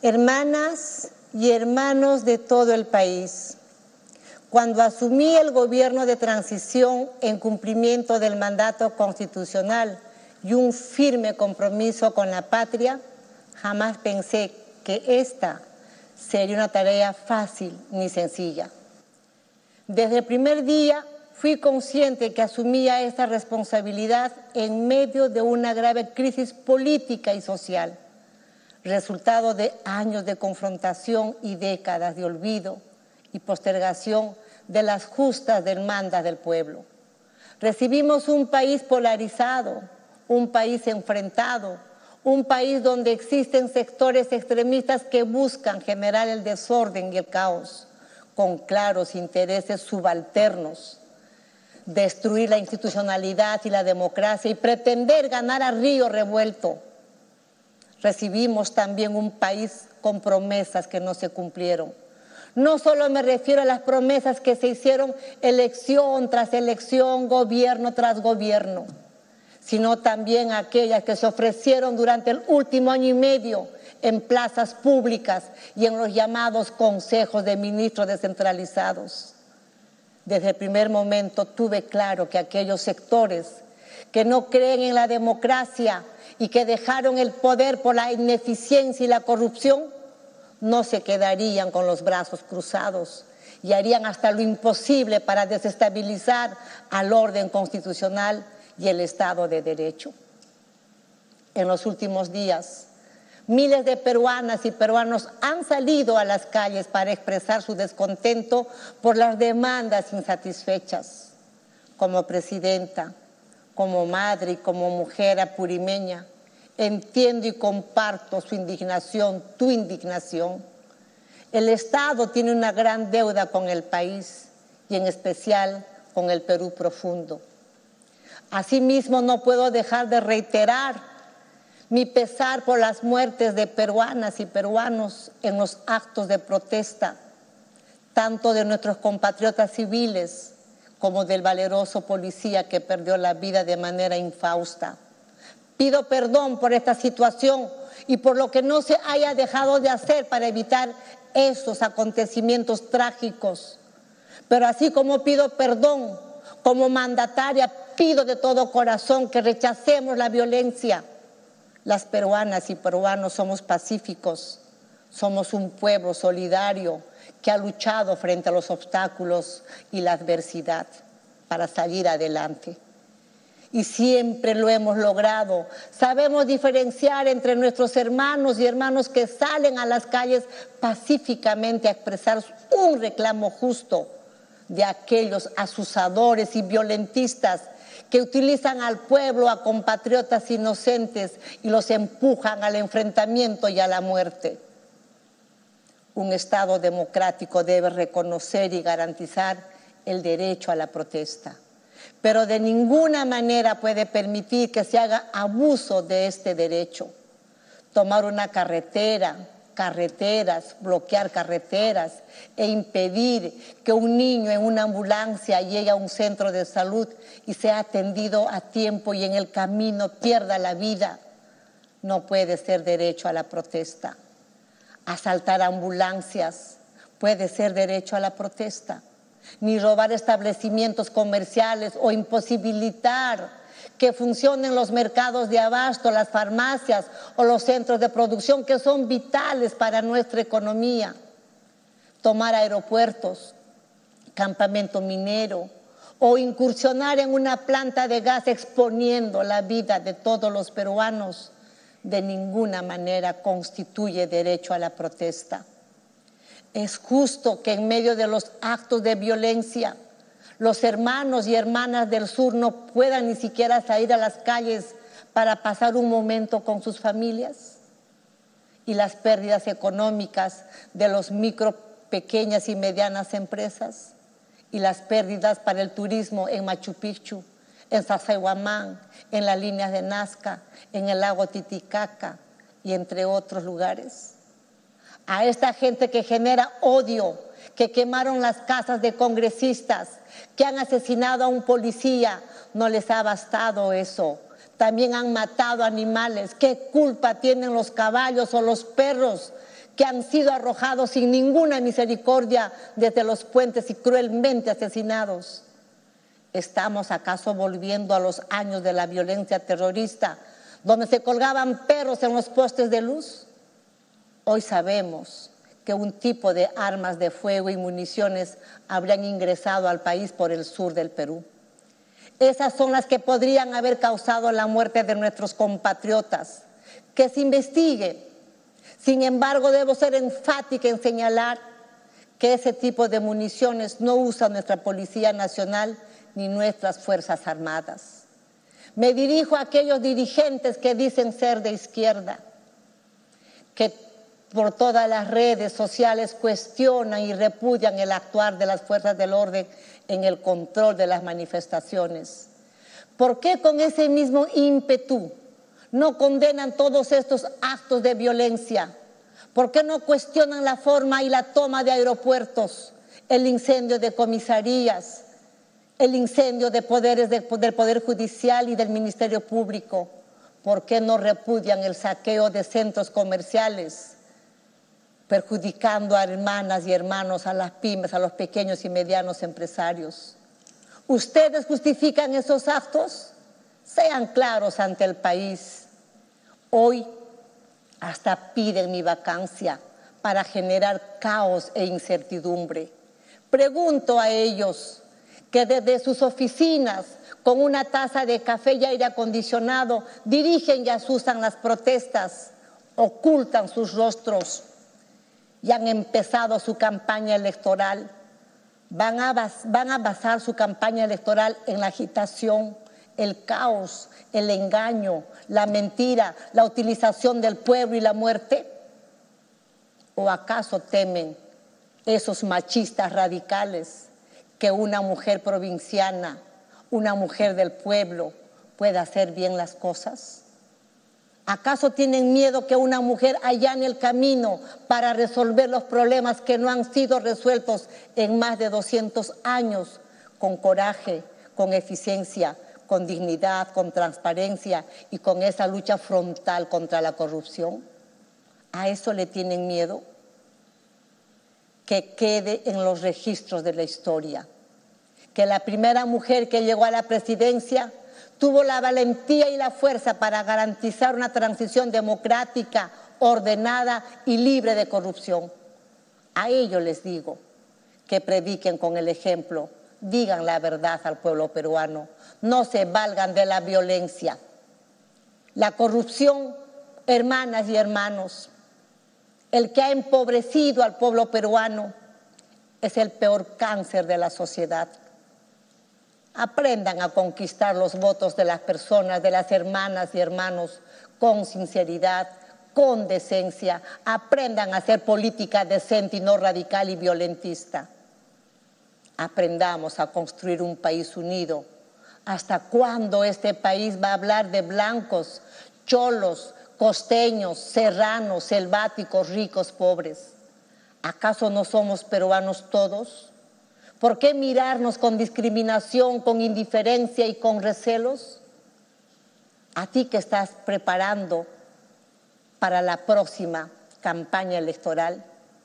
Hermanas y hermanos de todo el país, cuando asumí el gobierno de transición en cumplimiento del mandato constitucional y un firme compromiso con la patria, jamás pensé que esta sería una tarea fácil ni sencilla. Desde el primer día fui consciente que asumía esta responsabilidad en medio de una grave crisis política y social, resultado de años de confrontación y décadas de olvido y postergación de las justas demandas del pueblo. Recibimos un país polarizado, un país enfrentado, un país donde existen sectores extremistas que buscan generar el desorden y el caos con claros intereses subalternos, destruir la institucionalidad y la democracia y pretender ganar a río revuelto. Recibimos también un país con promesas que no se cumplieron. No solo me refiero a las promesas que se hicieron elección tras elección, gobierno tras gobierno, sino también aquellas que se ofrecieron durante el último año y medio en plazas públicas y en los llamados consejos de ministros descentralizados. Desde el primer momento tuve claro que aquellos sectores que no creen en la democracia y que dejaron el poder por la ineficiencia y la corrupción, no se quedarían con los brazos cruzados y harían hasta lo imposible para desestabilizar al orden constitucional y el Estado de Derecho. En los últimos días, Miles de peruanas y peruanos han salido a las calles para expresar su descontento por las demandas insatisfechas. Como presidenta, como madre y como mujer apurimeña, entiendo y comparto su indignación, tu indignación. El Estado tiene una gran deuda con el país y en especial con el Perú profundo. Asimismo, no puedo dejar de reiterar mi pesar por las muertes de peruanas y peruanos en los actos de protesta, tanto de nuestros compatriotas civiles como del valeroso policía que perdió la vida de manera infausta. Pido perdón por esta situación y por lo que no se haya dejado de hacer para evitar esos acontecimientos trágicos. Pero así como pido perdón, como mandataria pido de todo corazón que rechacemos la violencia las peruanas y peruanos somos pacíficos, somos un pueblo solidario que ha luchado frente a los obstáculos y la adversidad para salir adelante. Y siempre lo hemos logrado. Sabemos diferenciar entre nuestros hermanos y hermanos que salen a las calles pacíficamente a expresar un reclamo justo de aquellos asusadores y violentistas que utilizan al pueblo, a compatriotas inocentes y los empujan al enfrentamiento y a la muerte. Un Estado democrático debe reconocer y garantizar el derecho a la protesta, pero de ninguna manera puede permitir que se haga abuso de este derecho. Tomar una carretera, carreteras, bloquear carreteras e impedir que un niño en una ambulancia llegue a un centro de salud y sea atendido a tiempo y en el camino pierda la vida, no puede ser derecho a la protesta. Asaltar ambulancias. Puede ser derecho a la protesta, ni robar establecimientos comerciales o imposibilitar que funcionen los mercados de abasto, las farmacias o los centros de producción que son vitales para nuestra economía. Tomar aeropuertos, campamento minero o incursionar en una planta de gas exponiendo la vida de todos los peruanos de ninguna manera constituye derecho a la protesta. Es justo que en medio de los actos de violencia los hermanos y hermanas del sur no puedan ni siquiera salir a las calles para pasar un momento con sus familias y las pérdidas económicas de los micro, pequeñas y medianas empresas y las pérdidas para el turismo en Machu Picchu, en Sacsayhuamán, en las líneas de Nazca, en el lago Titicaca y entre otros lugares. A esta gente que genera odio, que quemaron las casas de congresistas, que han asesinado a un policía, no les ha bastado eso. También han matado animales. ¿Qué culpa tienen los caballos o los perros que han sido arrojados sin ninguna misericordia desde los puentes y cruelmente asesinados. ¿Estamos acaso volviendo a los años de la violencia terrorista, donde se colgaban perros en los postes de luz? Hoy sabemos que un tipo de armas de fuego y municiones habrían ingresado al país por el sur del Perú. Esas son las que podrían haber causado la muerte de nuestros compatriotas. Que se investigue. Sin embargo, debo ser enfática en señalar que ese tipo de municiones no usa nuestra Policía Nacional ni nuestras Fuerzas Armadas. Me dirijo a aquellos dirigentes que dicen ser de izquierda, que por todas las redes sociales cuestionan y repudian el actuar de las fuerzas del orden en el control de las manifestaciones. ¿Por qué con ese mismo ímpetu no condenan todos estos actos de violencia? ¿Por qué no cuestionan la forma y la toma de aeropuertos, el incendio de comisarías, el incendio de poderes del Poder Judicial y del Ministerio Público? ¿Por qué no repudian el saqueo de centros comerciales? perjudicando a hermanas y hermanos, a las pymes, a los pequeños y medianos empresarios. ¿Ustedes justifican esos actos? Sean claros ante el país. Hoy hasta piden mi vacancia para generar caos e incertidumbre. Pregunto a ellos que desde sus oficinas, con una taza de café y aire acondicionado, dirigen y asustan las protestas, ocultan sus rostros y han empezado su campaña electoral. Van a basar su campaña electoral en la agitación, el caos, el engaño, la mentira, la utilización del pueblo y la muerte. ¿O acaso temen esos machistas radicales que una mujer provinciana, una mujer del pueblo pueda hacer bien las cosas? ¿Acaso tienen miedo que una mujer allane el camino para resolver los problemas que no han sido resueltos en más de 200 años con coraje, con eficiencia, con dignidad, con transparencia y con esa lucha frontal contra la corrupción? ¿A eso le tienen miedo? Que quede en los registros de la historia. Que la primera mujer que llegó a la presidencia tuvo la valentía y la fuerza para garantizar una transición democrática, ordenada y libre de corrupción. A ellos les digo que prediquen con el ejemplo, digan la verdad al pueblo peruano, no se valgan de la violencia. La corrupción, hermanas y hermanos, el que ha empobrecido al pueblo peruano es el peor cáncer de la sociedad. Aprendan a conquistar los votos de las personas, de las hermanas y hermanos, con sinceridad, con decencia. Aprendan a hacer política decente y no radical y violentista. Aprendamos a construir un país unido. ¿Hasta cuándo este país va a hablar de blancos, cholos, costeños, serranos, selváticos, ricos, pobres? ¿Acaso no somos peruanos todos? ¿Por qué mirarnos con discriminación, con indiferencia y con recelos? A ti que estás preparando para la próxima campaña electoral,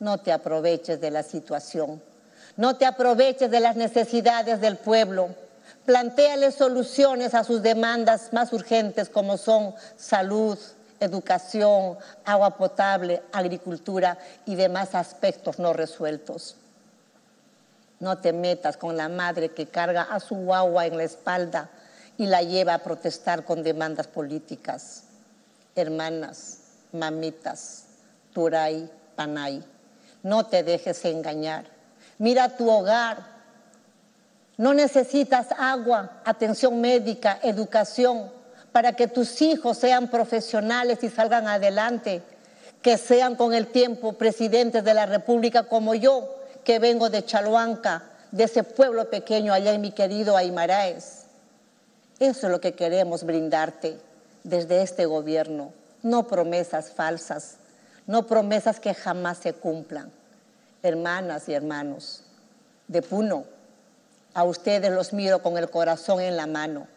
no te aproveches de la situación, no te aproveches de las necesidades del pueblo. Plantéale soluciones a sus demandas más urgentes como son salud, educación, agua potable, agricultura y demás aspectos no resueltos. No te metas con la madre que carga a su guagua en la espalda y la lleva a protestar con demandas políticas. Hermanas, mamitas, Turay, Panay, no te dejes engañar. Mira tu hogar. No necesitas agua, atención médica, educación, para que tus hijos sean profesionales y salgan adelante, que sean con el tiempo presidentes de la República como yo, que vengo de Chaluanca, de ese pueblo pequeño allá en mi querido Aymaraes. Eso es lo que queremos brindarte desde este gobierno, no promesas falsas, no promesas que jamás se cumplan. Hermanas y hermanos de Puno, a ustedes los miro con el corazón en la mano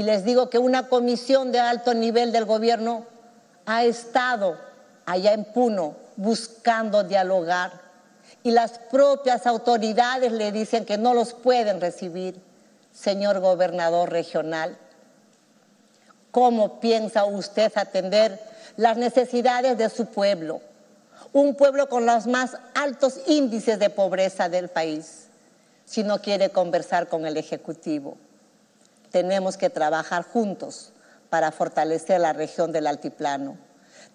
y les digo que una comisión de alto nivel del gobierno ha estado allá en Puno buscando dialogar y las propias autoridades le dicen que no los pueden recibir, señor gobernador regional. ¿Cómo piensa usted atender las necesidades de su pueblo? Un pueblo con los más altos índices de pobreza del país, si no quiere conversar con el Ejecutivo. Tenemos que trabajar juntos para fortalecer la región del Altiplano.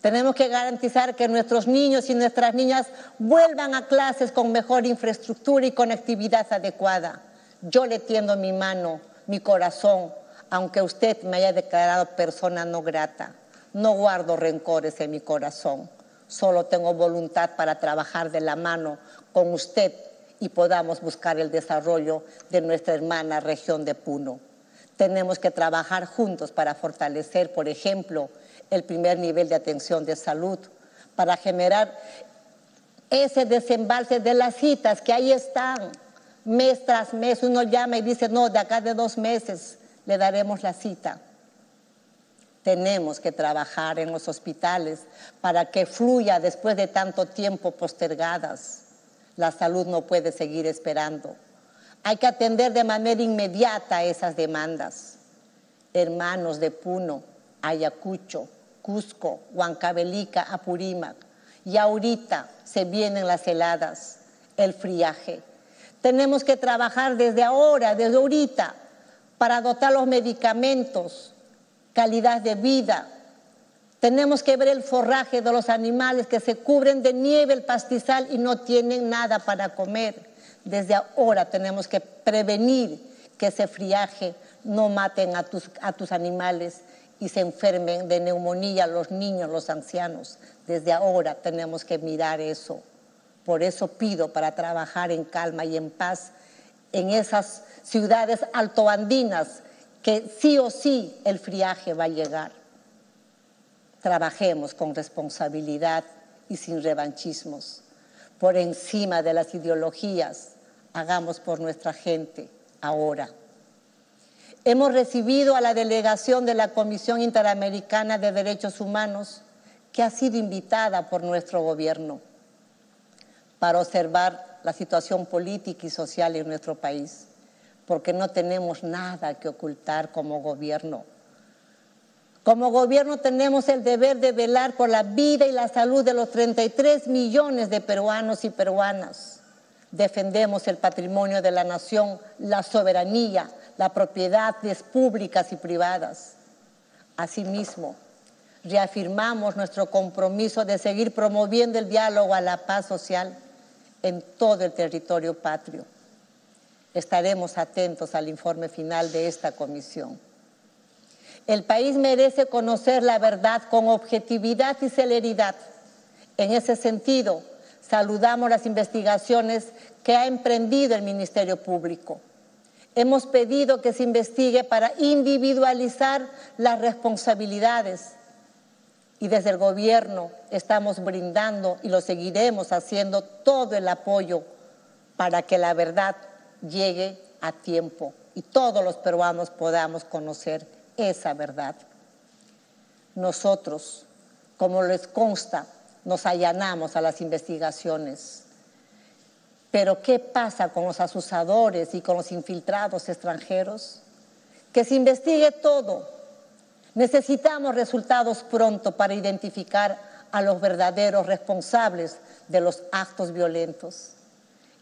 Tenemos que garantizar que nuestros niños y nuestras niñas vuelvan a clases con mejor infraestructura y conectividad adecuada. Yo le tiendo mi mano, mi corazón, aunque usted me haya declarado persona no grata. No guardo rencores en mi corazón. Solo tengo voluntad para trabajar de la mano con usted y podamos buscar el desarrollo de nuestra hermana región de Puno. Tenemos que trabajar juntos para fortalecer, por ejemplo, el primer nivel de atención de salud, para generar ese desembalse de las citas que ahí están, mes tras mes. Uno llama y dice, no, de acá de dos meses le daremos la cita. Tenemos que trabajar en los hospitales para que fluya después de tanto tiempo postergadas. La salud no puede seguir esperando. Hay que atender de manera inmediata esas demandas. Hermanos de Puno, Ayacucho, Cusco, Huancavelica, Apurímac. Y ahorita se vienen las heladas, el friaje. Tenemos que trabajar desde ahora, desde ahorita, para dotar los medicamentos, calidad de vida. Tenemos que ver el forraje de los animales que se cubren de nieve, el pastizal y no tienen nada para comer. Desde ahora tenemos que prevenir que ese friaje no maten a tus, a tus animales y se enfermen de neumonía los niños, los ancianos. Desde ahora tenemos que mirar eso. Por eso pido para trabajar en calma y en paz en esas ciudades altoandinas que sí o sí el friaje va a llegar. Trabajemos con responsabilidad y sin revanchismos. Por encima de las ideologías, hagamos por nuestra gente ahora. Hemos recibido a la delegación de la Comisión Interamericana de Derechos Humanos, que ha sido invitada por nuestro gobierno para observar la situación política y social en nuestro país, porque no tenemos nada que ocultar como gobierno. Como gobierno tenemos el deber de velar por la vida y la salud de los 33 millones de peruanos y peruanas. Defendemos el patrimonio de la nación, la soberanía, la propiedades públicas y privadas. Asimismo, reafirmamos nuestro compromiso de seguir promoviendo el diálogo a la paz social en todo el territorio patrio. Estaremos atentos al informe final de esta comisión. El país merece conocer la verdad con objetividad y celeridad. En ese sentido, saludamos las investigaciones que ha emprendido el Ministerio Público Hemos pedido que se investigue para individualizar las responsabilidades y desde el gobierno estamos brindando y lo seguiremos haciendo todo el apoyo para que la verdad llegue a tiempo y todos los peruanos podamos conocer esa verdad. Nosotros, como les consta, nos allanamos a las investigaciones pero ¿qué pasa con los asusadores y con los infiltrados extranjeros? Que se investigue todo. Necesitamos resultados pronto para identificar a los verdaderos responsables de los actos violentos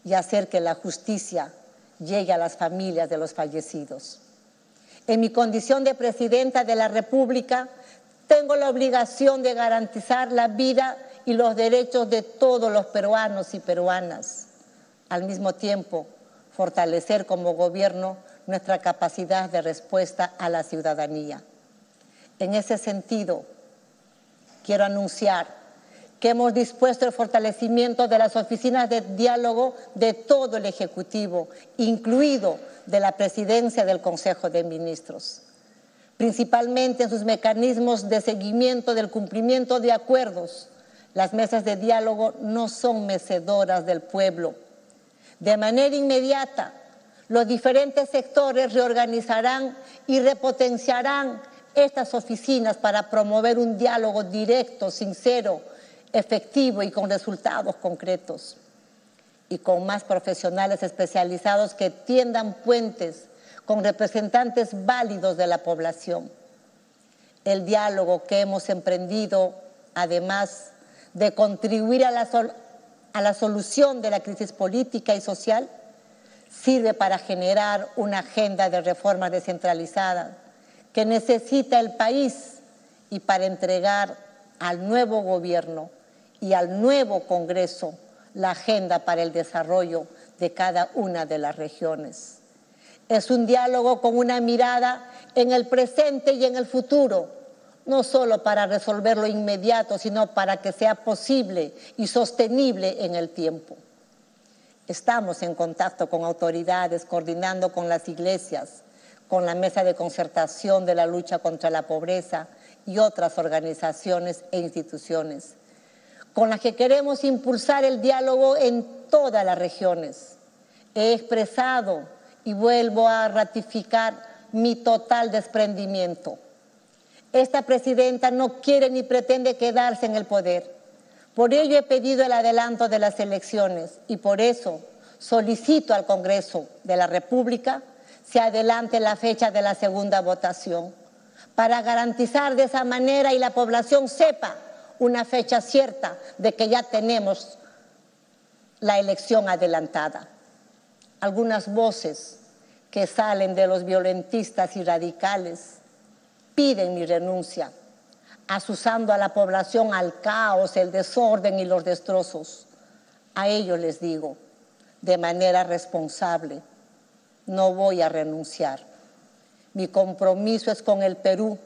y hacer que la justicia llegue a las familias de los fallecidos. En mi condición de presidenta de la República, tengo la obligación de garantizar la vida y los derechos de todos los peruanos y peruanas al mismo tiempo fortalecer como gobierno nuestra capacidad de respuesta a la ciudadanía. En ese sentido, quiero anunciar que hemos dispuesto el fortalecimiento de las oficinas de diálogo de todo el Ejecutivo, incluido de la presidencia del Consejo de Ministros, principalmente en sus mecanismos de seguimiento del cumplimiento de acuerdos. Las mesas de diálogo no son mecedoras del pueblo, de manera inmediata, los diferentes sectores reorganizarán y repotenciarán estas oficinas para promover un diálogo directo, sincero efectivo y con resultados concretos, y con más profesionales especializados que tiendan puentes con representantes válidos de la población. El diálogo que hemos emprendido, además de contribuir a la, a la solución de la crisis política y social, sirve para generar una agenda de reforma descentralizada que necesita el país y para entregar al nuevo gobierno y al nuevo Congreso la agenda para el desarrollo de cada una de las regiones. Es un diálogo con una mirada en el presente y en el futuro, no solo para resolver lo inmediato, sino para que sea posible y sostenible en el tiempo. Estamos en contacto con autoridades, coordinando con las iglesias, con la Mesa de Concertación de la Lucha contra la Pobreza y otras organizaciones e instituciones, con las que queremos impulsar el diálogo en todas las regiones. He expresado y vuelvo a ratificar mi total desprendimiento. Esta presidenta no quiere ni pretende quedarse en el poder. Por ello he pedido el adelanto de las elecciones y por eso solicito al Congreso de la República se adelante la fecha de la segunda votación para garantizar de esa manera y la población sepa una fecha cierta de que ya tenemos la elección adelantada. Algunas voces que salen de los violentistas y radicales piden mi renuncia, asusando a la población al caos, el desorden y los destrozos. A ellos les digo, de manera responsable, no voy a renunciar. Mi compromiso es con el Perú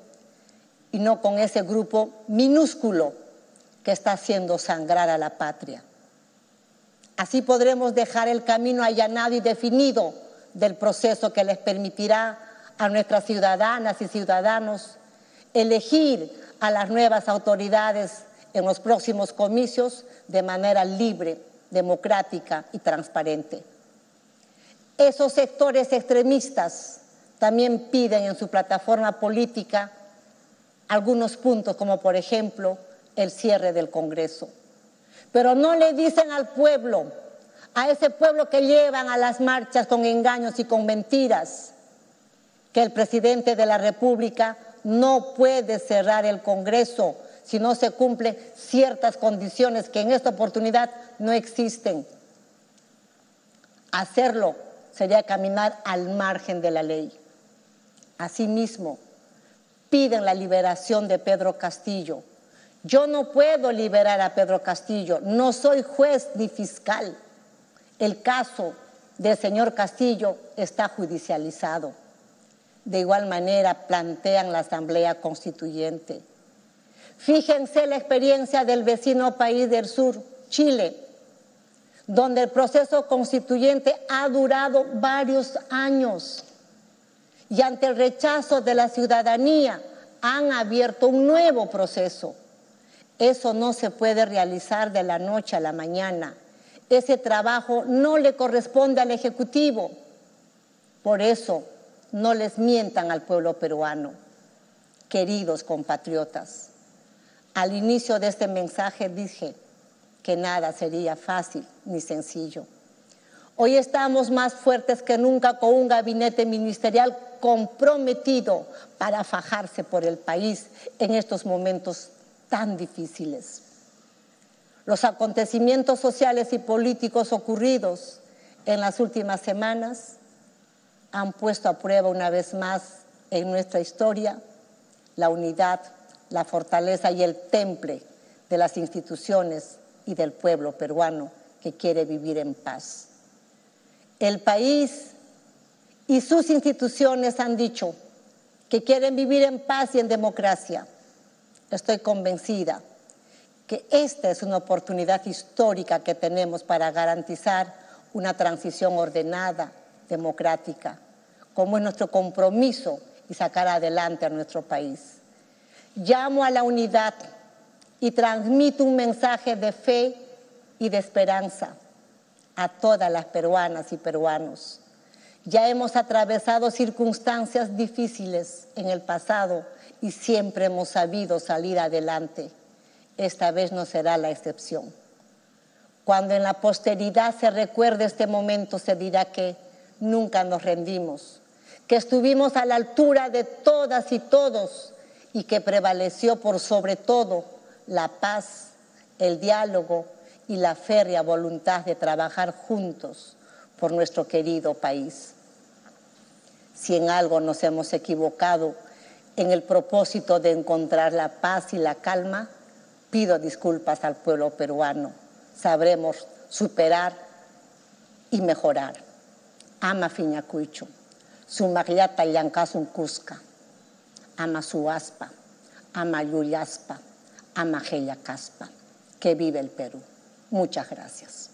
y no con ese grupo minúsculo que está haciendo sangrar a la patria. Así podremos dejar el camino allanado y definido del proceso que les permitirá a nuestras ciudadanas y ciudadanos elegir a las nuevas autoridades en los próximos comicios de manera libre, democrática y transparente. Esos sectores extremistas también piden en su plataforma política algunos puntos, como por ejemplo el cierre del Congreso. Pero no le dicen al pueblo, a ese pueblo que llevan a las marchas con engaños y con mentiras, que el presidente de la República no puede cerrar el Congreso si no se cumplen ciertas condiciones que en esta oportunidad no existen. Hacerlo sería caminar al margen de la ley. Asimismo, piden la liberación de Pedro Castillo. Yo no puedo liberar a Pedro Castillo, no soy juez ni fiscal. El caso del señor Castillo está judicializado. De igual manera plantean la Asamblea Constituyente. Fíjense la experiencia del vecino país del sur, Chile, donde el proceso constituyente ha durado varios años y ante el rechazo de la ciudadanía han abierto un nuevo proceso. Eso no se puede realizar de la noche a la mañana. Ese trabajo no le corresponde al Ejecutivo. Por eso, no les mientan al pueblo peruano. Queridos compatriotas, al inicio de este mensaje dije, que nada sería fácil ni sencillo. Hoy estamos más fuertes que nunca con un gabinete ministerial comprometido para fajarse por el país en estos momentos tan difíciles. Los acontecimientos sociales y políticos ocurridos en las últimas semanas han puesto a prueba una vez más en nuestra historia la unidad, la fortaleza y el temple de las instituciones y del pueblo peruano que quiere vivir en paz. El país y sus instituciones han dicho que quieren vivir en paz y en democracia. Estoy convencida que esta es una oportunidad histórica que tenemos para garantizar una transición ordenada, democrática, como es nuestro compromiso y sacar adelante a nuestro país. Llamo a la unidad y transmito un mensaje de fe y de esperanza a todas las peruanas y peruanos. Ya hemos atravesado circunstancias difíciles en el pasado y siempre hemos sabido salir adelante. esta vez no será la excepción. Cuando en la posteridad se recuerde este momento, se dirá que nunca nos rendimos, que estuvimos a la altura de todas y todos y que prevaleció por sobre todo la paz, el diálogo y la férrea voluntad de trabajar juntos por nuestro querido país. Si en algo nos hemos equivocado en el propósito de encontrar la paz y la calma, pido disculpas al pueblo peruano. Sabremos superar y mejorar. Ama Fiñacuicho, su magliata yancasun cusca, ama su aspa, ama Yuyaspa, ama Caspa. Que vive el Perú. Muchas gracias.